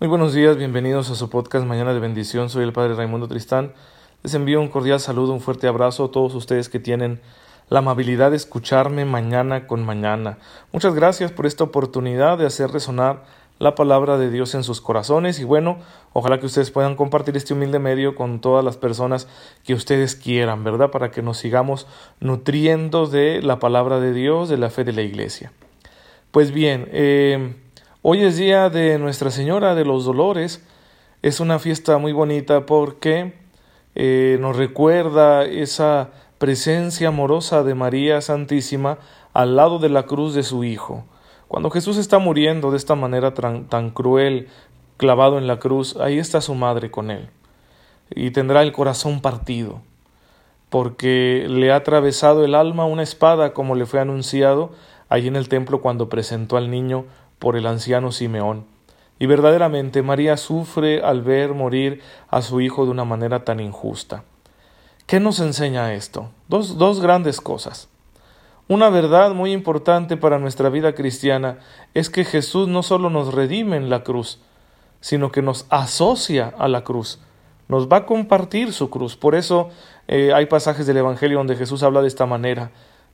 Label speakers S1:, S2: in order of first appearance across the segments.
S1: Muy buenos días, bienvenidos a su podcast Mañana de Bendición. Soy el Padre Raimundo Tristán. Les envío un cordial saludo, un fuerte abrazo a todos ustedes que tienen la amabilidad de escucharme mañana con mañana. Muchas gracias por esta oportunidad de hacer resonar la palabra de Dios en sus corazones y bueno, ojalá que ustedes puedan compartir este humilde medio con todas las personas que ustedes quieran, ¿verdad? Para que nos sigamos nutriendo de la palabra de Dios, de la fe de la iglesia. Pues bien, eh, Hoy es día de Nuestra Señora de los Dolores. Es una fiesta muy bonita porque eh, nos recuerda esa presencia amorosa de María Santísima al lado de la cruz de su Hijo. Cuando Jesús está muriendo de esta manera tan, tan cruel, clavado en la cruz, ahí está su madre con él. Y tendrá el corazón partido, porque le ha atravesado el alma una espada como le fue anunciado allí en el templo cuando presentó al niño por el anciano Simeón. Y verdaderamente María sufre al ver morir a su hijo de una manera tan injusta. ¿Qué nos enseña esto? Dos, dos grandes cosas. Una verdad muy importante para nuestra vida cristiana es que Jesús no solo nos redime en la cruz, sino que nos asocia a la cruz, nos va a compartir su cruz. Por eso eh, hay pasajes del Evangelio donde Jesús habla de esta manera,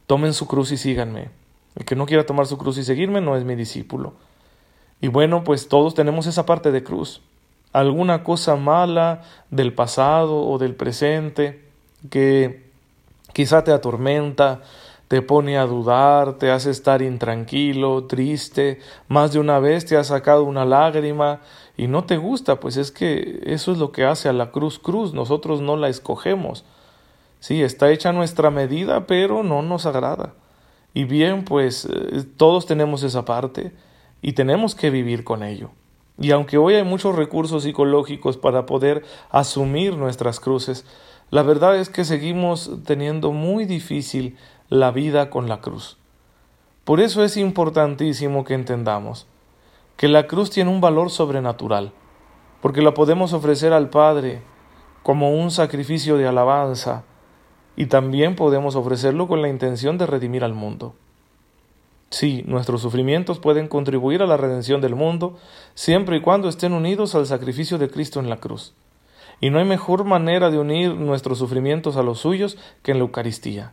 S1: tomen su cruz y síganme. El que no quiera tomar su cruz y seguirme no es mi discípulo. Y bueno, pues todos tenemos esa parte de cruz. Alguna cosa mala del pasado o del presente que quizá te atormenta, te pone a dudar, te hace estar intranquilo, triste, más de una vez te ha sacado una lágrima y no te gusta, pues es que eso es lo que hace a la cruz cruz, nosotros no la escogemos. Sí, está hecha nuestra medida, pero no nos agrada. Y bien, pues eh, todos tenemos esa parte y tenemos que vivir con ello. Y aunque hoy hay muchos recursos psicológicos para poder asumir nuestras cruces, la verdad es que seguimos teniendo muy difícil la vida con la cruz. Por eso es importantísimo que entendamos que la cruz tiene un valor sobrenatural, porque la podemos ofrecer al Padre como un sacrificio de alabanza, y también podemos ofrecerlo con la intención de redimir al mundo. Sí, nuestros sufrimientos pueden contribuir a la redención del mundo siempre y cuando estén unidos al sacrificio de Cristo en la cruz. Y no hay mejor manera de unir nuestros sufrimientos a los suyos que en la Eucaristía.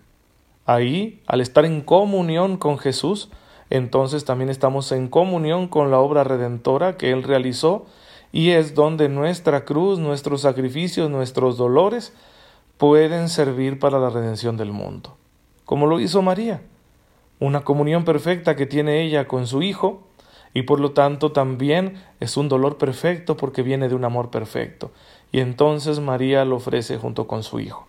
S1: Ahí, al estar en comunión con Jesús, entonces también estamos en comunión con la obra redentora que Él realizó y es donde nuestra cruz, nuestros sacrificios, nuestros dolores pueden servir para la redención del mundo, como lo hizo María, una comunión perfecta que tiene ella con su Hijo, y por lo tanto también es un dolor perfecto porque viene de un amor perfecto, y entonces María lo ofrece junto con su Hijo.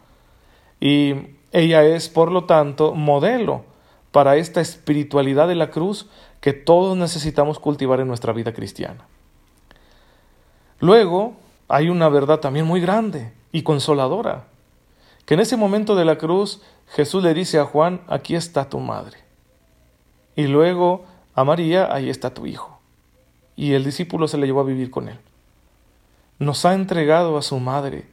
S1: Y ella es, por lo tanto, modelo para esta espiritualidad de la cruz que todos necesitamos cultivar en nuestra vida cristiana. Luego hay una verdad también muy grande y consoladora, que en ese momento de la cruz Jesús le dice a Juan, aquí está tu madre. Y luego a María, ahí está tu hijo. Y el discípulo se le llevó a vivir con él. Nos ha entregado a su madre,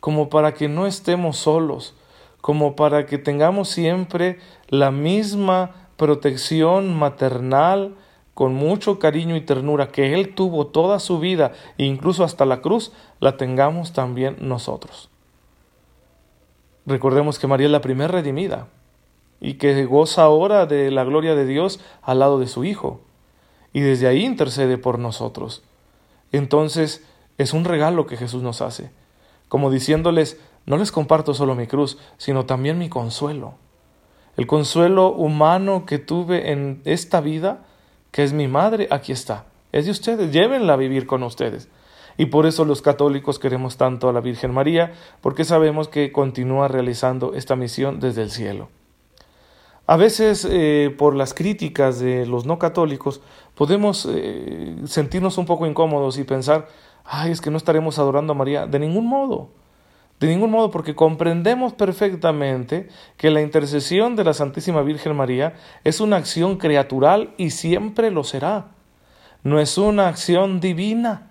S1: como para que no estemos solos, como para que tengamos siempre la misma protección maternal, con mucho cariño y ternura que Él tuvo toda su vida, e incluso hasta la cruz, la tengamos también nosotros. Recordemos que María es la primera redimida y que goza ahora de la gloria de Dios al lado de su Hijo y desde ahí intercede por nosotros. Entonces es un regalo que Jesús nos hace, como diciéndoles, no les comparto solo mi cruz, sino también mi consuelo. El consuelo humano que tuve en esta vida, que es mi madre, aquí está. Es de ustedes, llévenla a vivir con ustedes. Y por eso los católicos queremos tanto a la Virgen María, porque sabemos que continúa realizando esta misión desde el cielo. A veces, eh, por las críticas de los no católicos, podemos eh, sentirnos un poco incómodos y pensar, ay, es que no estaremos adorando a María. De ningún modo. De ningún modo, porque comprendemos perfectamente que la intercesión de la Santísima Virgen María es una acción creatural y siempre lo será. No es una acción divina.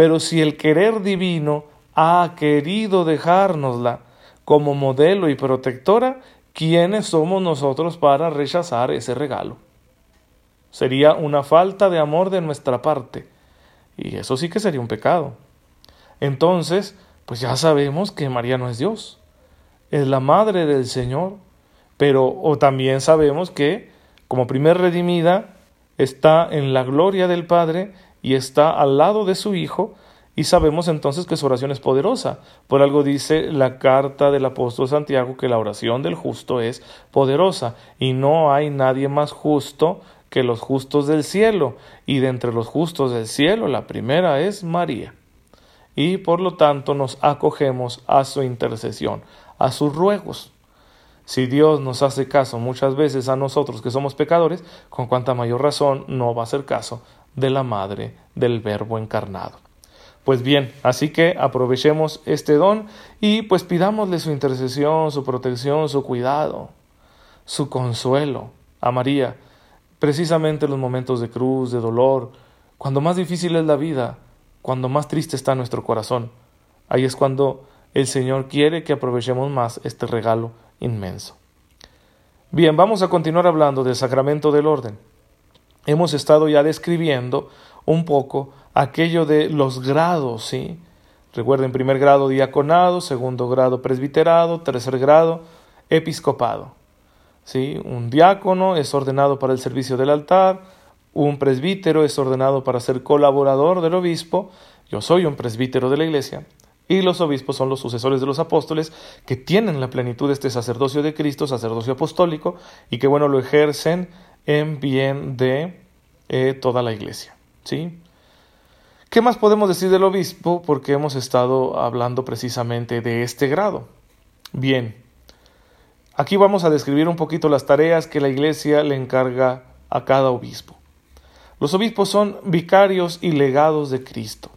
S1: Pero si el querer divino ha querido dejárnosla como modelo y protectora, ¿quiénes somos nosotros para rechazar ese regalo? Sería una falta de amor de nuestra parte. y eso sí que sería un pecado. Entonces, pues ya sabemos que María no es Dios, es la madre del Señor, pero o también sabemos que como primer redimida está en la gloria del Padre y está al lado de su Hijo, y sabemos entonces que su oración es poderosa. Por algo dice la carta del apóstol Santiago que la oración del justo es poderosa, y no hay nadie más justo que los justos del cielo, y de entre los justos del cielo la primera es María. Y por lo tanto nos acogemos a su intercesión, a sus ruegos. Si Dios nos hace caso muchas veces a nosotros que somos pecadores, con cuanta mayor razón no va a hacer caso de la Madre del Verbo encarnado. Pues bien, así que aprovechemos este don y pues pidámosle su intercesión, su protección, su cuidado, su consuelo a María, precisamente en los momentos de cruz, de dolor, cuando más difícil es la vida, cuando más triste está nuestro corazón. Ahí es cuando el Señor quiere que aprovechemos más este regalo inmenso. Bien, vamos a continuar hablando del sacramento del orden. Hemos estado ya describiendo un poco aquello de los grados, ¿sí? Recuerden, primer grado diaconado, segundo grado presbiterado, tercer grado episcopado. ¿sí? Un diácono es ordenado para el servicio del altar, un presbítero es ordenado para ser colaborador del obispo, yo soy un presbítero de la iglesia, y los obispos son los sucesores de los apóstoles que tienen la plenitud de este sacerdocio de Cristo, sacerdocio apostólico, y que bueno, lo ejercen en bien de eh, toda la iglesia. ¿sí? ¿Qué más podemos decir del obispo? Porque hemos estado hablando precisamente de este grado. Bien, aquí vamos a describir un poquito las tareas que la iglesia le encarga a cada obispo. Los obispos son vicarios y legados de Cristo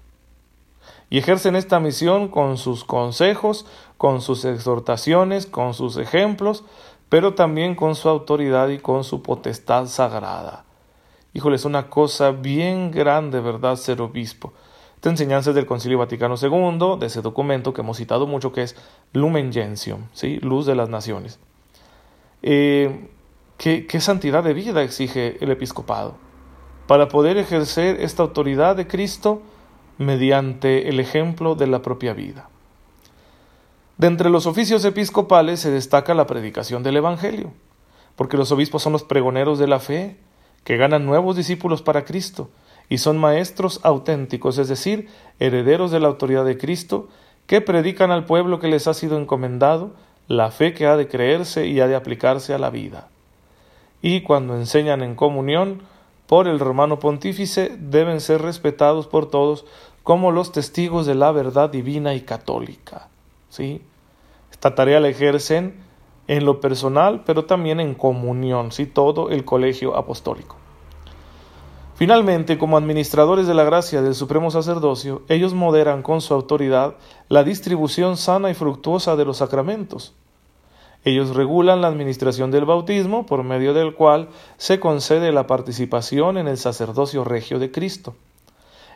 S1: y ejercen esta misión con sus consejos, con sus exhortaciones, con sus ejemplos, pero también con su autoridad y con su potestad sagrada. Híjole, es una cosa bien grande, ¿verdad?, ser obispo. Esta enseñanza es del Concilio Vaticano II, de ese documento que hemos citado mucho, que es Lumen Gentium, ¿sí? Luz de las Naciones. Eh, ¿qué, ¿Qué santidad de vida exige el episcopado? Para poder ejercer esta autoridad de Cristo mediante el ejemplo de la propia vida. De entre los oficios episcopales se destaca la predicación del Evangelio, porque los obispos son los pregoneros de la fe, que ganan nuevos discípulos para Cristo y son maestros auténticos, es decir, herederos de la autoridad de Cristo, que predican al pueblo que les ha sido encomendado la fe que ha de creerse y ha de aplicarse a la vida. Y cuando enseñan en comunión por el romano pontífice, deben ser respetados por todos como los testigos de la verdad divina y católica. ¿Sí? Esta tarea la ejercen en lo personal, pero también en comunión, ¿sí? todo el colegio apostólico. Finalmente, como administradores de la gracia del supremo sacerdocio, ellos moderan con su autoridad la distribución sana y fructuosa de los sacramentos. Ellos regulan la administración del bautismo, por medio del cual se concede la participación en el sacerdocio regio de Cristo.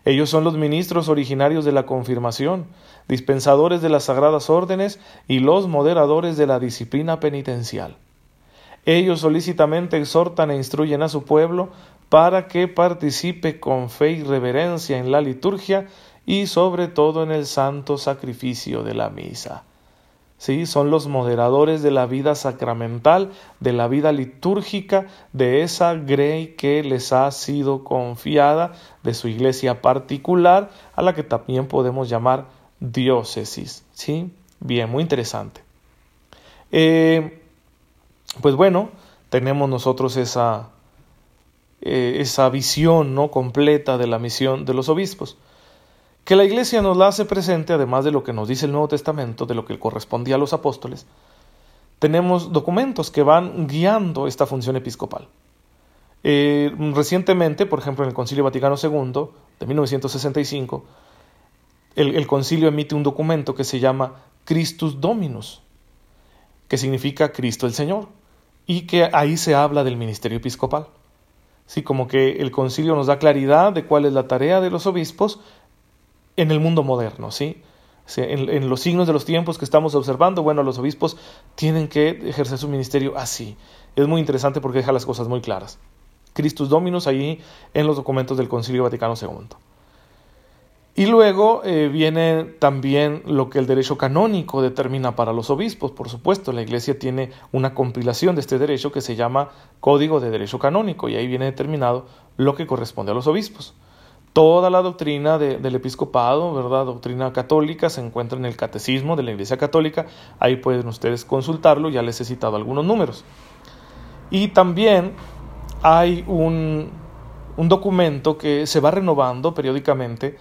S1: Ellos son los ministros originarios de la confirmación, dispensadores de las sagradas órdenes y los moderadores de la disciplina penitencial. Ellos solícitamente exhortan e instruyen a su pueblo para que participe con fe y reverencia en la liturgia y sobre todo en el santo sacrificio de la misa. ¿Sí? Son los moderadores de la vida sacramental, de la vida litúrgica, de esa grey que les ha sido confiada, de su iglesia particular, a la que también podemos llamar diócesis. ¿sí? Bien, muy interesante. Eh, pues bueno, tenemos nosotros esa, eh, esa visión ¿no? completa de la misión de los obispos que la Iglesia nos la hace presente, además de lo que nos dice el Nuevo Testamento, de lo que correspondía a los apóstoles, tenemos documentos que van guiando esta función episcopal. Eh, recientemente, por ejemplo, en el Concilio Vaticano II de 1965, el, el concilio emite un documento que se llama Christus Dominus, que significa Cristo el Señor, y que ahí se habla del ministerio episcopal. Sí, como que el concilio nos da claridad de cuál es la tarea de los obispos en el mundo moderno, ¿sí? En, los signos de los tiempos que estamos observando, bueno, los obispos tienen que ejercer su ministerio así. Es muy interesante porque deja las cosas muy claras. Christus Dominus ahí en los documentos del Concilio Vaticano II. Y luego eh, viene también lo que el derecho canónico determina para los obispos. Por supuesto, la Iglesia tiene una compilación de este derecho que se llama Código de Derecho Canónico y ahí viene determinado lo que corresponde a los obispos. Toda la doctrina del episcopado, ¿verdad? Doctrina católica se encuentra en el catecismo de la Iglesia Católica. Ahí pueden ustedes consultarlo, ya les he citado algunos números. Y también hay un, un documento que se va renovando periódicamente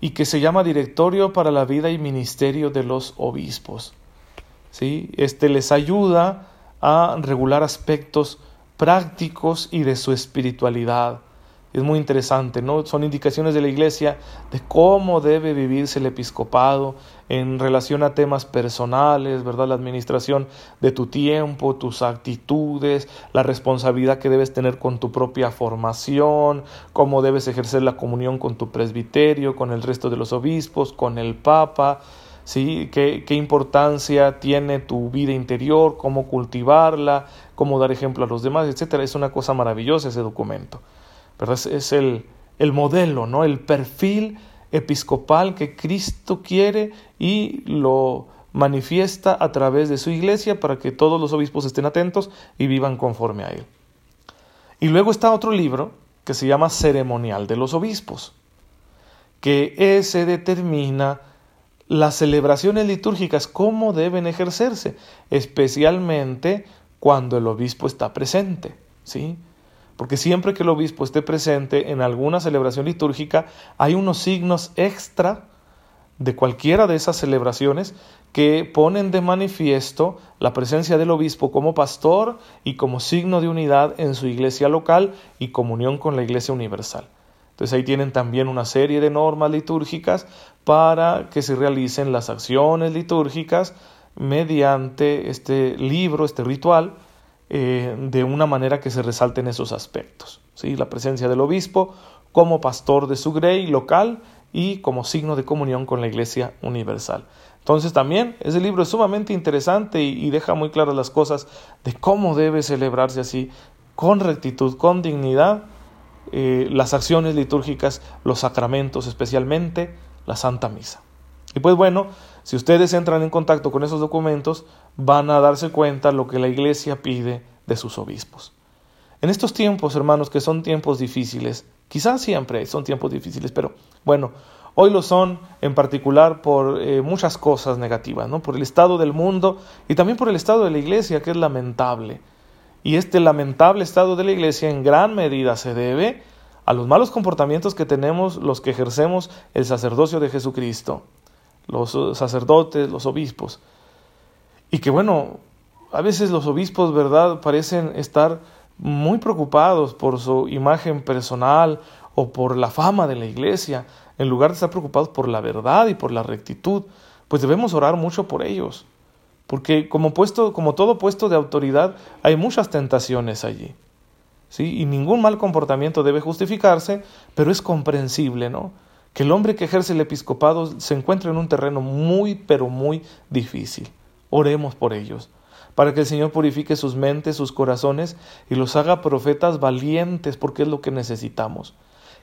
S1: y que se llama Directorio para la Vida y Ministerio de los Obispos. ¿Sí? Este les ayuda a regular aspectos prácticos y de su espiritualidad es muy interesante, ¿no? Son indicaciones de la Iglesia de cómo debe vivirse el episcopado en relación a temas personales, ¿verdad? La administración de tu tiempo, tus actitudes, la responsabilidad que debes tener con tu propia formación, cómo debes ejercer la comunión con tu presbiterio, con el resto de los obispos, con el Papa, ¿sí? ¿Qué, qué importancia tiene tu vida interior, cómo cultivarla, cómo dar ejemplo a los demás, etcétera. Es una cosa maravillosa ese documento. Es, el, el modelo, ¿no? El perfil episcopal que Cristo quiere y lo manifiesta a través de su iglesia para que todos los obispos estén atentos y vivan conforme a él. Y luego está otro libro que se llama Ceremonial de los Obispos, que ese determina las celebraciones litúrgicas, cómo deben ejercerse, especialmente cuando el obispo está presente, ¿sí? Porque siempre que el obispo esté presente en alguna celebración litúrgica, hay unos signos extra de cualquiera de esas celebraciones que ponen de manifiesto la presencia del obispo como pastor y como signo de unidad en su iglesia local y comunión con la iglesia universal. Entonces ahí tienen también una serie de normas litúrgicas para que se realicen las acciones litúrgicas mediante este libro, este ritual, eh, de una manera que se resalten esos aspectos. ¿sí? La presencia del obispo como pastor de su grey local y como signo de comunión con la Iglesia universal. Entonces también ese libro es sumamente interesante y, deja muy claras las cosas de cómo debe celebrarse así, con rectitud, con dignidad, eh, las acciones litúrgicas, los sacramentos, especialmente la Santa Misa. Y pues bueno, si ustedes entran en contacto con esos documentos, van a darse cuenta lo que la Iglesia pide de sus obispos. En estos tiempos, hermanos, que son tiempos difíciles, quizás siempre son tiempos difíciles, pero bueno, hoy lo son en particular por eh, muchas cosas negativas, ¿no? Por el estado del mundo y también por el estado de la Iglesia, que es lamentable. Y este lamentable estado de la Iglesia en gran medida se debe a los malos comportamientos que tenemos los que ejercemos el sacerdocio de Jesucristo los sacerdotes, los obispos. Y que bueno, a veces los obispos, ¿verdad?, parecen estar muy preocupados por su imagen personal o por la fama de la iglesia, en lugar de estar preocupados por la verdad y por la rectitud, pues debemos orar mucho por ellos. Porque como puesto, como todo puesto de autoridad, hay muchas tentaciones allí. ¿Sí? Y ningún mal comportamiento debe justificarse, pero es comprensible, ¿no? Que el hombre que ejerce el episcopado se encuentra en un terreno muy, pero muy difícil. Oremos por ellos, para que el Señor purifique sus mentes, sus corazones y los haga profetas valientes, porque es lo que necesitamos.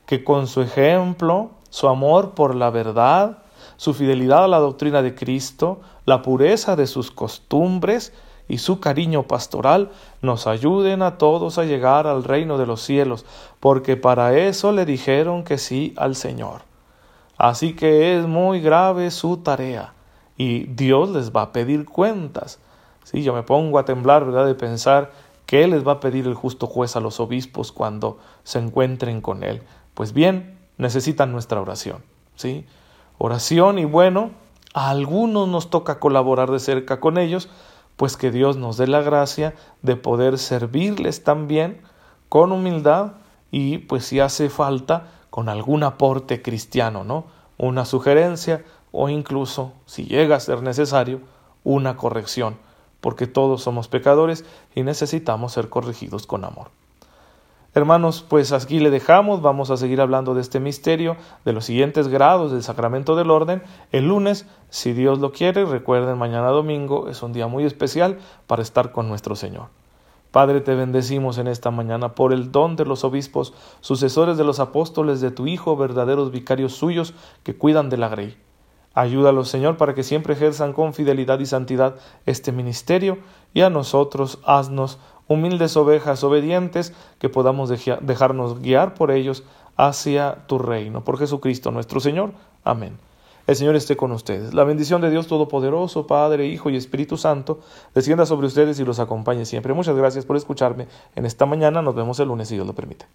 S1: Que con su ejemplo, su amor por la verdad, su fidelidad a la doctrina de Cristo, la pureza de sus costumbres y su cariño pastoral nos ayuden a todos a llegar al reino de los cielos, porque para eso le dijeron que sí al Señor. Así que es muy grave su tarea y Dios les va a pedir cuentas. Sí, yo me pongo a temblar, ¿verdad?, de pensar qué les va a pedir el justo juez a los obispos cuando se encuentren con él. Pues bien, necesitan nuestra oración, ¿sí? Oración y bueno, a algunos nos toca colaborar de cerca con ellos, pues que Dios nos dé la gracia de poder servirles también con humildad y pues si hace falta con algún aporte cristiano, ¿no? Una sugerencia o incluso, si llega a ser necesario, una corrección, porque todos somos pecadores y necesitamos ser corregidos con amor. Hermanos, pues aquí le dejamos, vamos a seguir hablando de este misterio, de los siguientes grados del sacramento del orden, el lunes, si Dios lo quiere, recuerden, mañana domingo es un día muy especial para estar con nuestro Señor. Padre, te bendecimos en esta mañana por el don de los obispos, sucesores de los apóstoles de tu Hijo, verdaderos vicarios suyos que cuidan de la grey. Ayúdalos, Señor, para que siempre ejerzan con fidelidad y santidad este ministerio, y a nosotros haznos humildes ovejas obedientes, que podamos dejarnos guiar por ellos hacia tu reino. Por Jesucristo nuestro Señor. Amén. El Señor esté con ustedes. La bendición de Dios Todopoderoso, Padre, Hijo y Espíritu Santo, descienda sobre ustedes y los acompañe siempre. Muchas gracias por escucharme en esta mañana. Nos vemos el lunes si Dios lo permite.